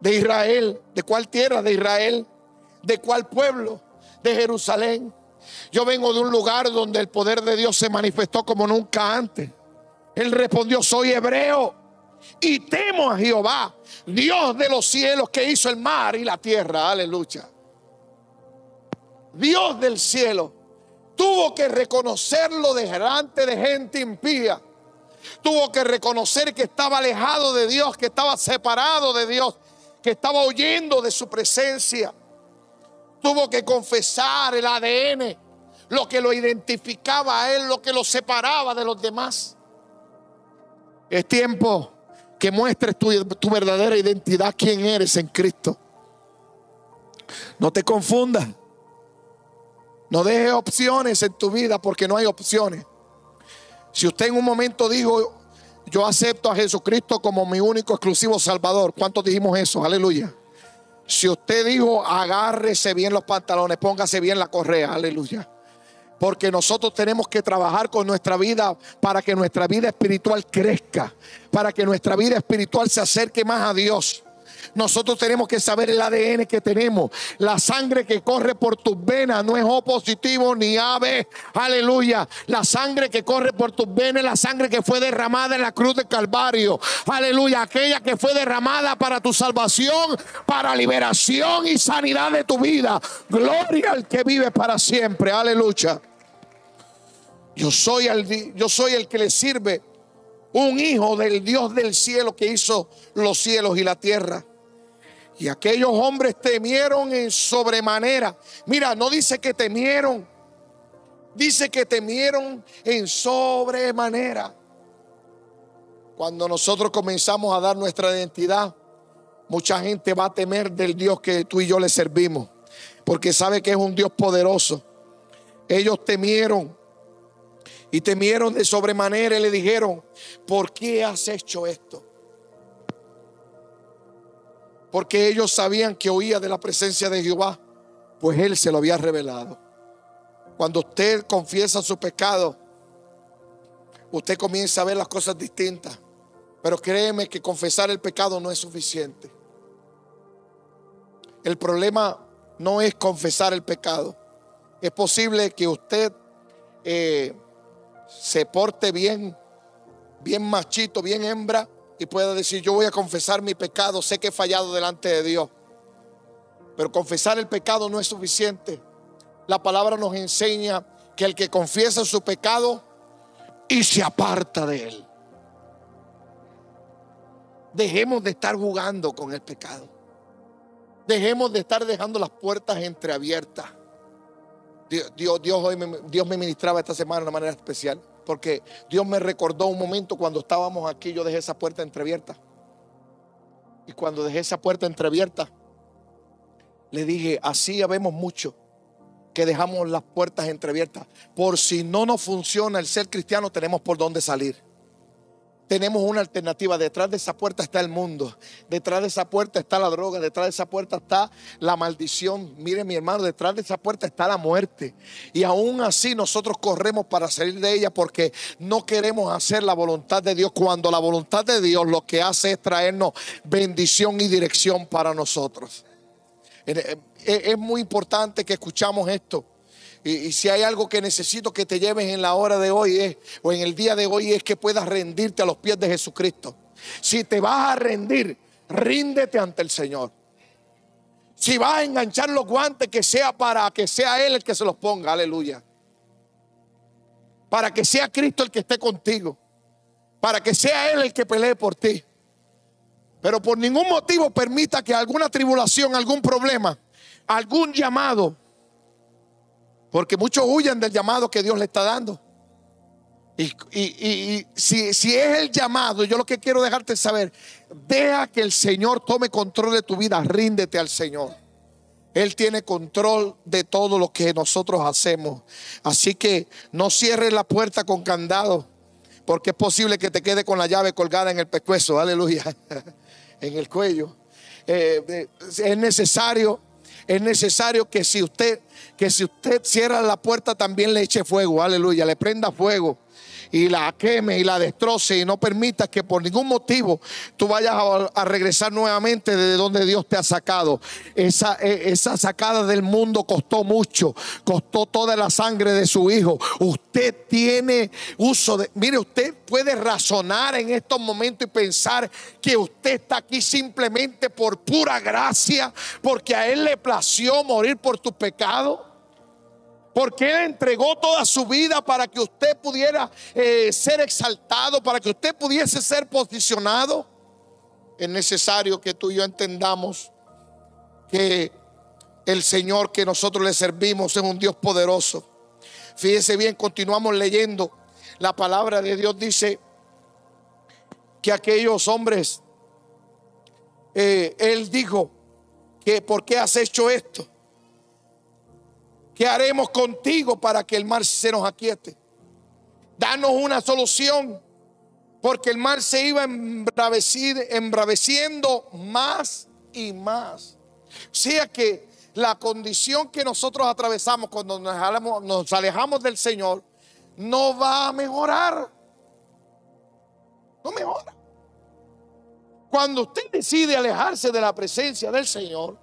De Israel. ¿De cuál tierra? De Israel. ¿De cuál pueblo? De Jerusalén. Yo vengo de un lugar donde el poder de Dios se manifestó como nunca antes. Él respondió, soy hebreo y temo a Jehová, Dios de los cielos que hizo el mar y la tierra. Aleluya. Dios del cielo tuvo que reconocerlo delante de gente impía. Tuvo que reconocer que estaba alejado de Dios, que estaba separado de Dios, que estaba huyendo de su presencia. Tuvo que confesar el ADN, lo que lo identificaba a él, lo que lo separaba de los demás. Es tiempo que muestres tu, tu verdadera identidad, quién eres en Cristo. No te confundas. No dejes opciones en tu vida porque no hay opciones. Si usted en un momento dijo, yo acepto a Jesucristo como mi único exclusivo Salvador, ¿cuántos dijimos eso? Aleluya. Si usted dijo, agárrese bien los pantalones, póngase bien la correa, aleluya. Porque nosotros tenemos que trabajar con nuestra vida para que nuestra vida espiritual crezca, para que nuestra vida espiritual se acerque más a Dios. Nosotros tenemos que saber el ADN que tenemos. La sangre que corre por tus venas no es O positivo ni AB. Aleluya. La sangre que corre por tus venas es la sangre que fue derramada en la cruz de Calvario. Aleluya. Aquella que fue derramada para tu salvación, para liberación y sanidad de tu vida. Gloria al que vive para siempre. Aleluya. Yo soy el, yo soy el que le sirve un hijo del Dios del cielo que hizo los cielos y la tierra. Y aquellos hombres temieron en sobremanera. Mira, no dice que temieron. Dice que temieron en sobremanera. Cuando nosotros comenzamos a dar nuestra identidad, mucha gente va a temer del Dios que tú y yo le servimos. Porque sabe que es un Dios poderoso. Ellos temieron. Y temieron de sobremanera y le dijeron, ¿por qué has hecho esto? Porque ellos sabían que oía de la presencia de Jehová, pues Él se lo había revelado. Cuando usted confiesa su pecado, usted comienza a ver las cosas distintas. Pero créeme que confesar el pecado no es suficiente. El problema no es confesar el pecado. Es posible que usted eh, se porte bien, bien machito, bien hembra, y pueda decir, yo voy a confesar mi pecado, sé que he fallado delante de Dios. Pero confesar el pecado no es suficiente. La palabra nos enseña que el que confiesa su pecado y se aparta de él. Dejemos de estar jugando con el pecado. Dejemos de estar dejando las puertas entreabiertas. Dios, Dios, hoy me, Dios me ministraba esta semana de una manera especial. Porque Dios me recordó un momento cuando estábamos aquí, yo dejé esa puerta entreabierta. Y cuando dejé esa puerta entreabierta, le dije, así habemos mucho que dejamos las puertas entreabiertas. Por si no nos funciona el ser cristiano, tenemos por dónde salir tenemos una alternativa. Detrás de esa puerta está el mundo. Detrás de esa puerta está la droga. Detrás de esa puerta está la maldición. Mire mi hermano, detrás de esa puerta está la muerte. Y aún así nosotros corremos para salir de ella porque no queremos hacer la voluntad de Dios. Cuando la voluntad de Dios lo que hace es traernos bendición y dirección para nosotros. Es muy importante que escuchamos esto. Y, si hay algo que necesito que te lleves en la hora de hoy es, o en el día de hoy es que puedas rendirte a los pies de Jesucristo. Si te vas a rendir, ríndete ante el Señor. Si vas a enganchar los guantes, que sea para que sea Él el que se los ponga, aleluya. Para que sea Cristo el que esté contigo. Para que sea Él el que pelee por ti. Pero por ningún motivo permita que alguna tribulación, algún problema, algún llamado, porque muchos huyen del llamado que Dios le está dando. Y, si, es el llamado, yo lo que quiero dejarte saber, deja que el Señor tome control de tu vida, ríndete al Señor. Él tiene control de todo lo que nosotros hacemos. Así que no cierres la puerta con candado, porque es posible que te quede con la llave colgada en el pescuezo, aleluya, en el cuello. Eh, es necesario, es necesario que si usted, que si usted cierra la puerta también le eche fuego, aleluya, le prenda fuego y la queme y la destroce y no permita que por ningún motivo tú vayas a, regresar nuevamente de donde Dios te ha sacado. Esa, e, esa sacada del mundo costó mucho, costó toda la sangre de su hijo. Usted tiene uso de, mire, usted puede razonar en estos momentos y pensar que usted está aquí simplemente por pura gracia, porque a Él le plació morir por tu pecado. Porque Él entregó toda su vida para que usted pudiera eh, ser exaltado, para que usted pudiese ser posicionado. Es necesario que tú y yo entendamos que el Señor que nosotros le servimos es un Dios poderoso. Fíjese bien, continuamos leyendo. La palabra de Dios dice que aquellos hombres, eh, Él dijo que ¿por qué has hecho esto? ¿Qué haremos contigo para que el mar se nos aquiete? Danos una solución, porque el mar se iba embraveciendo más y más. O sea que la condición que nosotros atravesamos cuando nos alejamos, nos alejamos del Señor no va a mejorar. No mejora. Cuando usted decide alejarse de la presencia del Señor,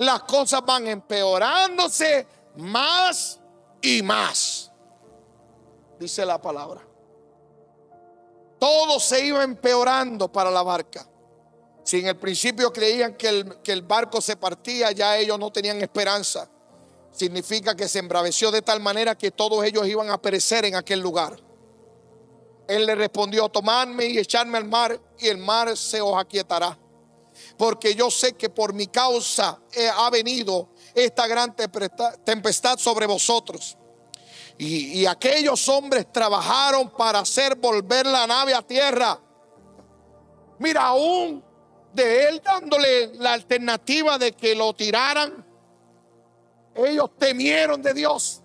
las cosas van empeorándose más y más. Dice la palabra. Todo se iba empeorando para la barca. Si en el principio creían que el, que el barco se partía, ya ellos no tenían esperanza. Significa que se embraveció de tal manera que todos ellos iban a perecer en aquel lugar. Él le respondió, tomadme y echarme al mar y el mar se os aquietará porque yo sé que por mi causa ha venido esta gran tempestad sobre vosotros. Y, aquellos hombres trabajaron para hacer volver la nave a tierra. Mira, aún de él dándole la alternativa de que lo tiraran, ellos temieron de Dios.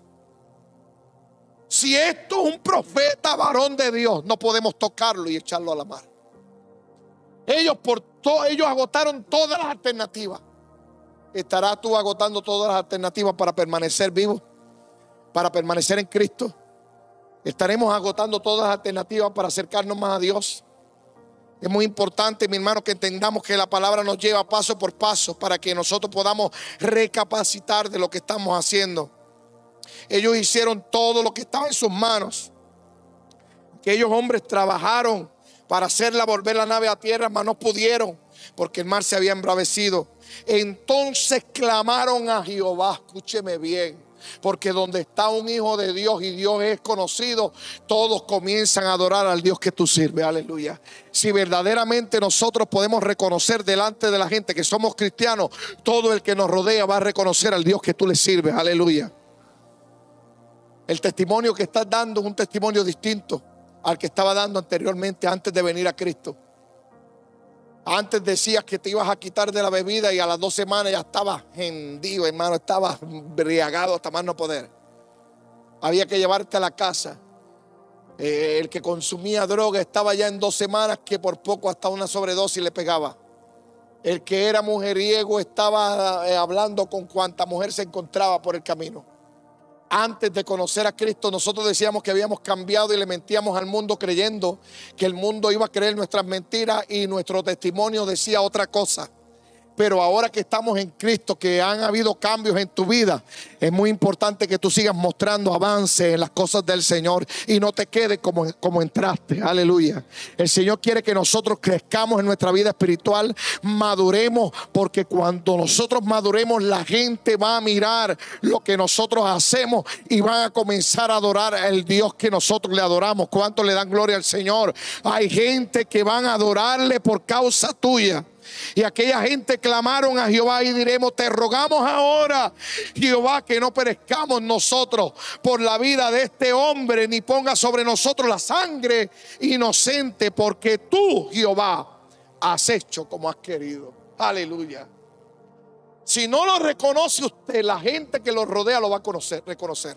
Si esto es un profeta varón de Dios, no podemos tocarlo y echarlo a la mar. Ellos por ellos agotaron todas las alternativas. ¿Estarás tú agotando todas las alternativas para permanecer vivo? Para permanecer en Cristo. Estaremos agotando todas las alternativas para acercarnos más a Dios. Es muy importante, mi hermano, que entendamos que la palabra nos lleva paso por paso para que nosotros podamos recapacitar de lo que estamos haciendo. Ellos hicieron todo lo que estaba en sus manos. Aquellos hombres trabajaron para hacerla volver la nave a tierra, mas no pudieron porque el mar se había embravecido. Entonces clamaron a Jehová, escúcheme bien. Porque donde está un hijo de Dios y Dios es conocido, todos comienzan a adorar al Dios que tú sirves. Aleluya. Si verdaderamente nosotros podemos reconocer delante de la gente que somos cristianos, todo el que nos rodea va a reconocer al Dios que tú le sirves. Aleluya. El testimonio que estás dando es un testimonio distinto al que estaba dando anteriormente antes de venir a Cristo. Antes decías que te ibas a quitar de la bebida y a las dos semanas ya estabas hendido, hermano, estabas briagado hasta más no poder. Había que llevarte a la casa. Eh, el que consumía droga estaba ya en dos semanas que por poco hasta una sobredosis le pegaba. El que era mujeriego estaba eh, hablando con cuanta mujer se encontraba por el camino antes de conocer a Cristo, nosotros decíamos que habíamos cambiado y le mentíamos al mundo creyendo que el mundo iba a creer nuestras mentiras y nuestro testimonio decía otra cosa. Pero ahora que estamos en Cristo, que han habido cambios en tu vida, es muy importante que tú sigas mostrando avance en las cosas del Señor y no te quedes como, como entraste. Aleluya. El Señor quiere que nosotros crezcamos en nuestra vida espiritual, maduremos, porque cuando nosotros maduremos, la gente va a mirar lo que nosotros hacemos y van a comenzar a adorar al Dios que nosotros le adoramos. ¿Cuánto le dan gloria al Señor? Hay gente que van a adorarle por causa tuya. Y aquella gente clamaron a Jehová y diremos, te rogamos ahora, Jehová, que no perezcamos nosotros por la vida de este hombre, ni ponga sobre nosotros la sangre inocente, porque tú, Jehová, has hecho como has querido. Aleluya. Si no lo reconoce usted, la gente que lo rodea lo va a conocer, reconocer.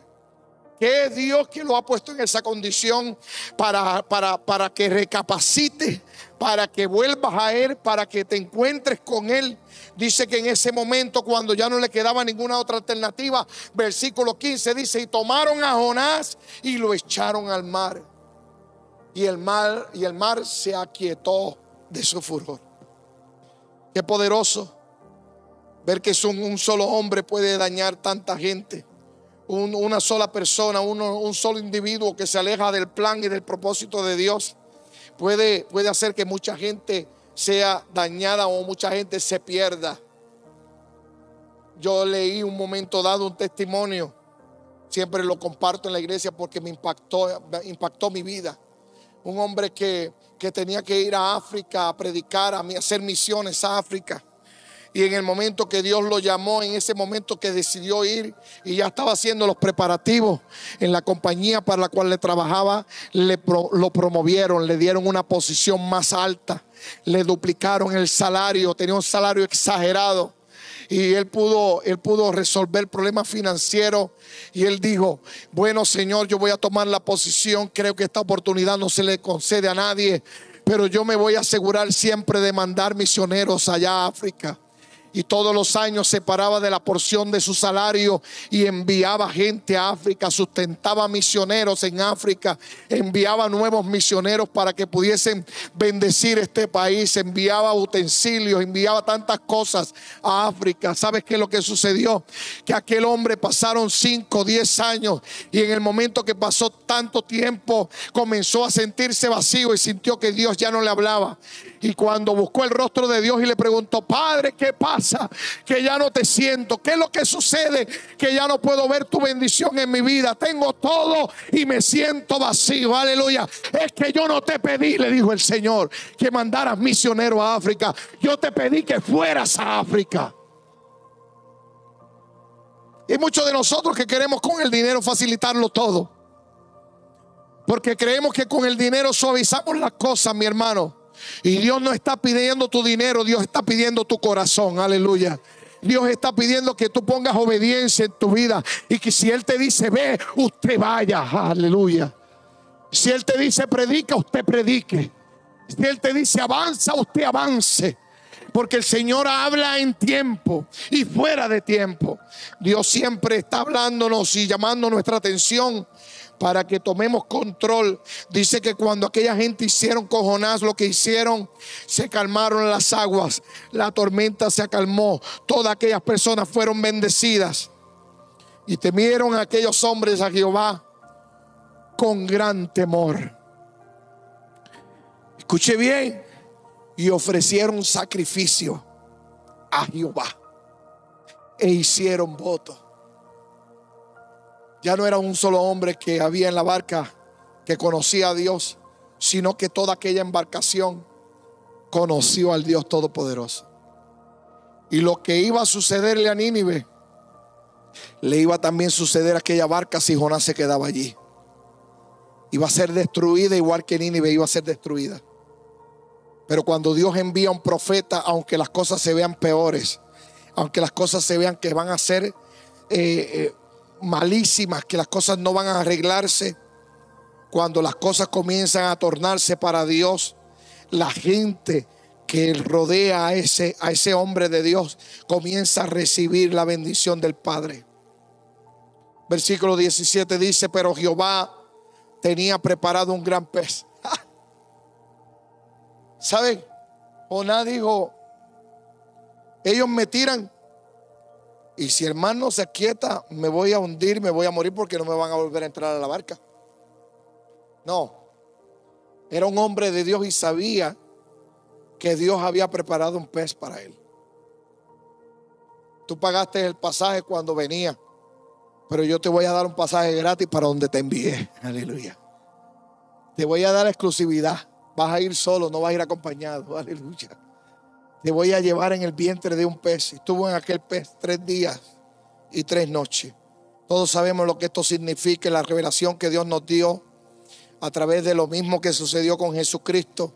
Que es Dios que lo ha puesto en esa condición para, para, para que recapacite para que vuelvas a Él, para que te encuentres con Él. Dice que en ese momento, cuando ya no le quedaba ninguna otra alternativa, versículo 15 dice, y tomaron a Jonás y lo echaron al mar. Y el mar, y el mar se aquietó de su furor. Qué poderoso ver que un, un solo hombre puede dañar tanta gente. una sola persona, un solo individuo que se aleja del plan y del propósito de Dios puede, puede hacer que mucha gente sea dañada o mucha gente se pierda. Yo leí un momento dado un testimonio, siempre lo comparto en la iglesia porque me impactó, impactó mi vida. Un hombre que, que tenía que ir a África a predicar, a hacer misiones a África. Y en el momento que Dios lo llamó, en ese momento que decidió ir y ya estaba haciendo los preparativos en la compañía para la cual le trabajaba, le lo promovieron, le dieron una posición más alta, le duplicaron el salario, tenía un salario exagerado. Y él pudo, él pudo resolver problemas financieros y él dijo, bueno Señor, yo voy a tomar la posición, creo que esta oportunidad no se le concede a nadie, pero yo me voy a asegurar siempre de mandar misioneros allá a África y todos los años separaba de la porción de su salario y enviaba gente a África, sustentaba misioneros en África, enviaba nuevos misioneros para que pudiesen bendecir este país, enviaba utensilios, enviaba tantas cosas a África. ¿Sabes qué es lo que sucedió? Que aquel hombre pasaron 5, 10 años y en el momento que pasó tanto tiempo comenzó a sentirse vacío y sintió que Dios ya no le hablaba. Y cuando buscó el rostro de Dios y le preguntó, Padre, ¿qué pasa? Que ya no te siento. ¿Qué es lo que sucede? Que ya no puedo ver tu bendición en mi vida. Tengo todo y me siento vacío. Aleluya. Es que yo no te pedí, le dijo el Señor, que mandaras misionero a África. Yo te pedí que fueras a África. Y muchos de nosotros que queremos con el dinero facilitarlo todo. Porque creemos que con el dinero suavizamos las cosas, mi hermano. Y Dios no está pidiendo tu dinero, Dios está pidiendo tu corazón. Aleluya. Dios está pidiendo que tú pongas obediencia en tu vida y que si Él te dice ve, usted vaya. Aleluya. Si Él te dice predica, usted predique. Si Él te dice avanza, usted avance. Porque el Señor habla en tiempo y fuera de tiempo. Dios siempre está hablándonos y llamando nuestra atención para que tomemos control. Dice que cuando aquella gente hicieron con lo que hicieron, se calmaron las aguas, la tormenta se acalmó, todas aquellas personas fueron bendecidas y temieron a aquellos hombres a Jehová con gran temor. Escuche bien, y ofrecieron sacrificio a Jehová e hicieron voto. Ya no era un solo hombre que había en la barca que conocía a Dios, sino que toda aquella embarcación conoció al Dios Todopoderoso. Y lo que iba a sucederle a Nínive, le iba también a suceder a aquella barca si Jonás se quedaba allí. Iba a ser destruida igual que Nínive iba a ser destruida. Pero cuando Dios envía a un profeta, aunque las cosas se vean peores, aunque las cosas se vean que van a ser eh, eh, malísimas, que las cosas no van a arreglarse, cuando las cosas comienzan a tornarse para Dios, la gente que rodea a ese, a ese hombre de Dios comienza a recibir la bendición del Padre. Versículo 17 dice, pero Jehová tenía preparado un gran pez. ¿Saben? Oná dijo, ellos me tiran y si el mar no se quieta, me voy a hundir, me voy a morir porque no me van a volver a entrar a la barca. No, era un hombre de Dios y sabía que Dios había preparado un pez para él. Tú pagaste el pasaje cuando venía, pero yo te voy a dar un pasaje gratis para donde te envié. Aleluya. Te voy a dar exclusividad. Vas a ir solo, no vas a ir acompañado. Aleluya. Te voy a llevar en el vientre de un pez. Estuvo en aquel pez tres días y tres noches. Todos sabemos lo que esto significa, la revelación que Dios nos dio a través de lo mismo que sucedió con Jesucristo,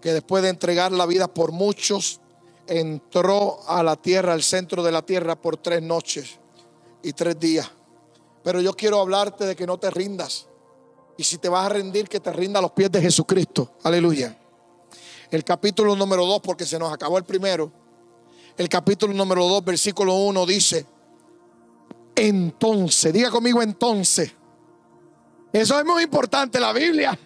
que después de entregar la vida por muchos, entró a la tierra, al centro de la tierra, por tres noches y tres días. Pero yo quiero hablarte de que no te rindas. Y si te vas a rendir, que te rinda a los pies de Jesucristo. Aleluya. El capítulo número 2, porque se nos acabó el primero. El capítulo número 2, versículo 1 dice, entonces, diga conmigo entonces. Eso es muy importante la Biblia.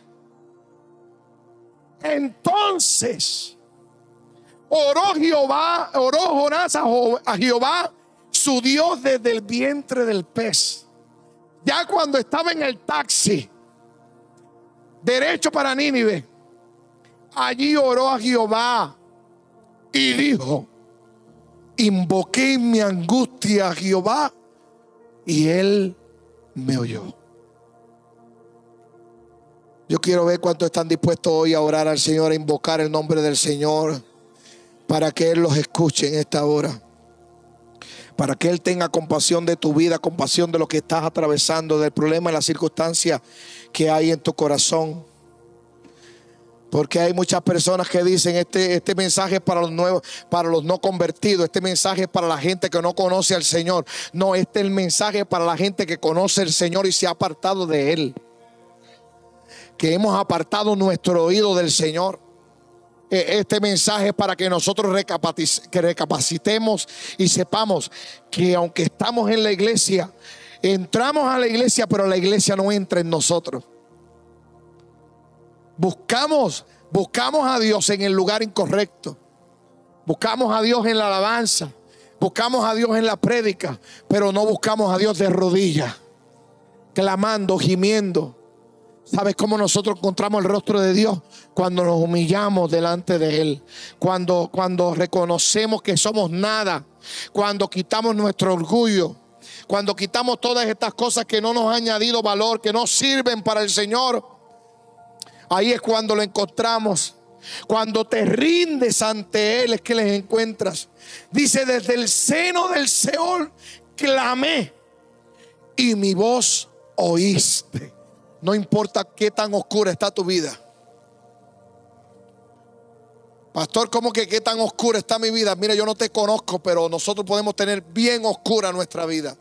Entonces, oró Jehová, oró Jonás a Jehová, su Dios desde el vientre del pez. Ya cuando estaba en el taxi, derecho para Nínive, allí oró a Jehová y dijo, invoqué en mi angustia a Jehová y él me oyó. Yo quiero ver cuántos están dispuestos hoy a orar al Señor, a invocar el nombre del Señor, para que Él los escuche en esta hora. Para que Él tenga compasión de tu vida, compasión de lo que estás atravesando, del problema, de la circunstancia que hay en tu corazón. Porque hay muchas personas que dicen este, este mensaje es para los nuevos, para los no convertidos, este mensaje es para la gente que no conoce al Señor. No, este es el mensaje para la gente que conoce al Señor y se ha apartado de Él que hemos apartado nuestro oído del Señor. E, este mensaje es para que nosotros recapacitemos y sepamos que aunque estamos en la iglesia, entramos a la iglesia, pero la iglesia no entra en nosotros. Buscamos, buscamos a Dios en el lugar incorrecto. Buscamos a Dios en la alabanza. Buscamos a Dios en la prédica, pero no buscamos a Dios de rodillas, clamando, gimiendo ¿Sabes cómo nosotros encontramos el rostro de Dios? Cuando nos humillamos delante de Él. Cuando, cuando reconocemos que somos nada. Cuando quitamos nuestro orgullo. Cuando quitamos todas estas cosas que no nos han añadido valor, que no sirven para el Señor. Ahí es cuando lo encontramos. Cuando te rindes ante Él es que les encuentras. Dice, desde el seno del Seol clamé y mi voz oíste. No importa qué tan oscura está tu vida. Pastor, ¿cómo que qué tan oscura está mi vida? Mira, yo no te conozco, pero nosotros podemos tener bien oscura nuestra vida.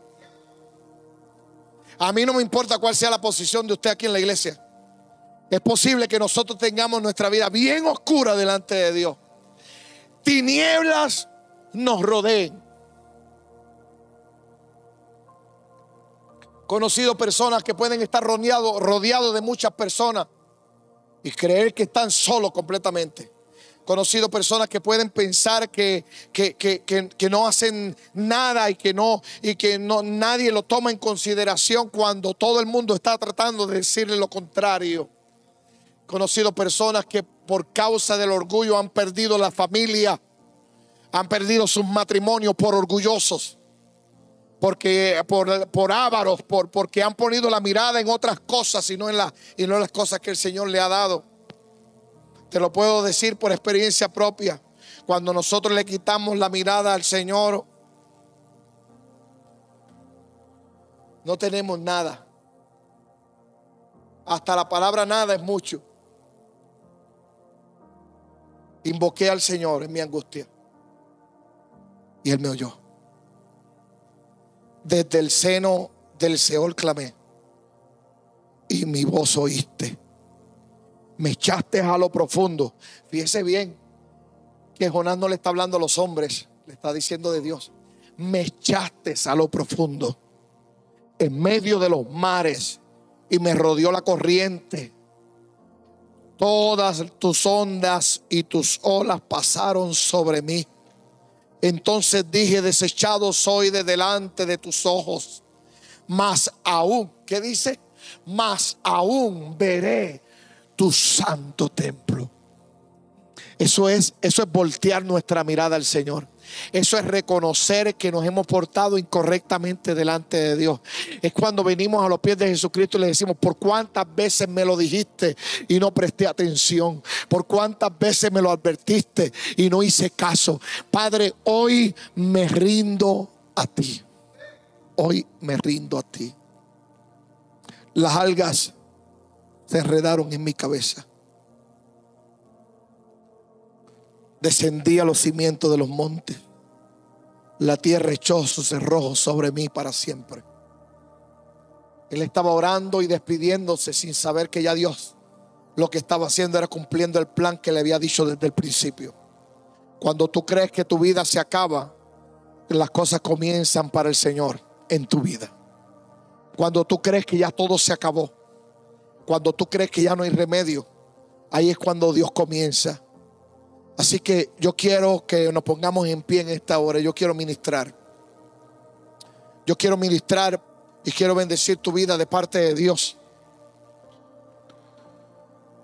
A mí no me importa cuál sea la posición de usted aquí en la iglesia. Es posible que nosotros tengamos nuestra vida bien oscura delante de Dios. Tinieblas nos rodeen. Conocido personas que pueden estar rodeados rodeado de muchas personas y creer que están solos completamente. Conocido personas que pueden pensar que, que, no hacen nada y que no y que no nadie lo toma en consideración cuando todo el mundo está tratando de decirle lo contrario. Conocido personas que por causa del orgullo han perdido la familia, han perdido sus matrimonios por orgullosos porque por, por ávaros, por, porque han ponido la mirada en otras cosas y en, la, y no en las cosas que el Señor le ha dado. Te lo puedo decir por experiencia propia. Cuando nosotros le quitamos la mirada al Señor, no tenemos nada. Hasta la palabra nada es mucho. Invoqué al Señor en mi angustia. Y Él me oyó desde el seno del Seol clamé y mi voz oíste. Me echaste a lo profundo. Fíjese bien que Jonás no le está hablando a los hombres, le está diciendo de Dios. Me echaste a lo profundo, en medio de los mares, y me rodeó la corriente. Todas tus ondas y tus olas pasaron sobre mí. Entonces dije, desechado soy de delante de tus ojos. Más aún, ¿qué dice? Más aún veré tu santo templo. Eso es, eso es voltear nuestra mirada al Señor. Eso es reconocer que nos hemos portado incorrectamente delante de Dios. Es cuando venimos a los pies de Jesucristo y le decimos, ¿por cuántas veces me lo dijiste y no presté atención? ¿Por cuántas veces me lo advertiste y no hice caso? Padre, hoy me rindo a ti. Hoy me rindo a ti. Las algas se enredaron en mi cabeza. Descendí a los cimientos de los montes. La tierra echó su cerrojo sobre mí para siempre. Él estaba orando y despidiéndose sin saber que ya Dios lo que estaba haciendo era cumpliendo el plan que le había dicho desde el principio. Cuando tú crees que tu vida se acaba, las cosas comienzan para el Señor en tu vida. Cuando tú crees que ya todo se acabó, cuando tú crees que ya no hay remedio, ahí es cuando Dios comienza Así que yo quiero que nos pongamos en pie en esta hora. Yo quiero ministrar. Yo quiero ministrar y quiero bendecir tu vida de parte de Dios.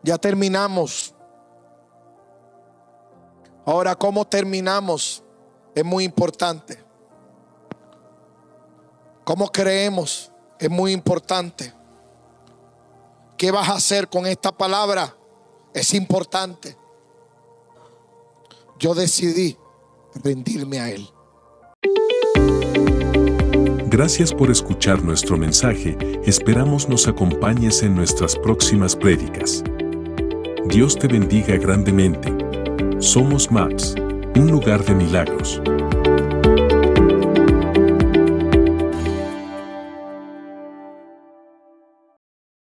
Ya terminamos. Ahora, ¿cómo terminamos? Es muy importante. ¿Cómo creemos? Es muy importante. ¿Qué vas a hacer con esta palabra? Es importante yo decidí rendirme a Él. Gracias por escuchar nuestro mensaje, esperamos nos acompañes en nuestras próximas prédicas. Dios te bendiga grandemente. Somos MAPS, un lugar de milagros.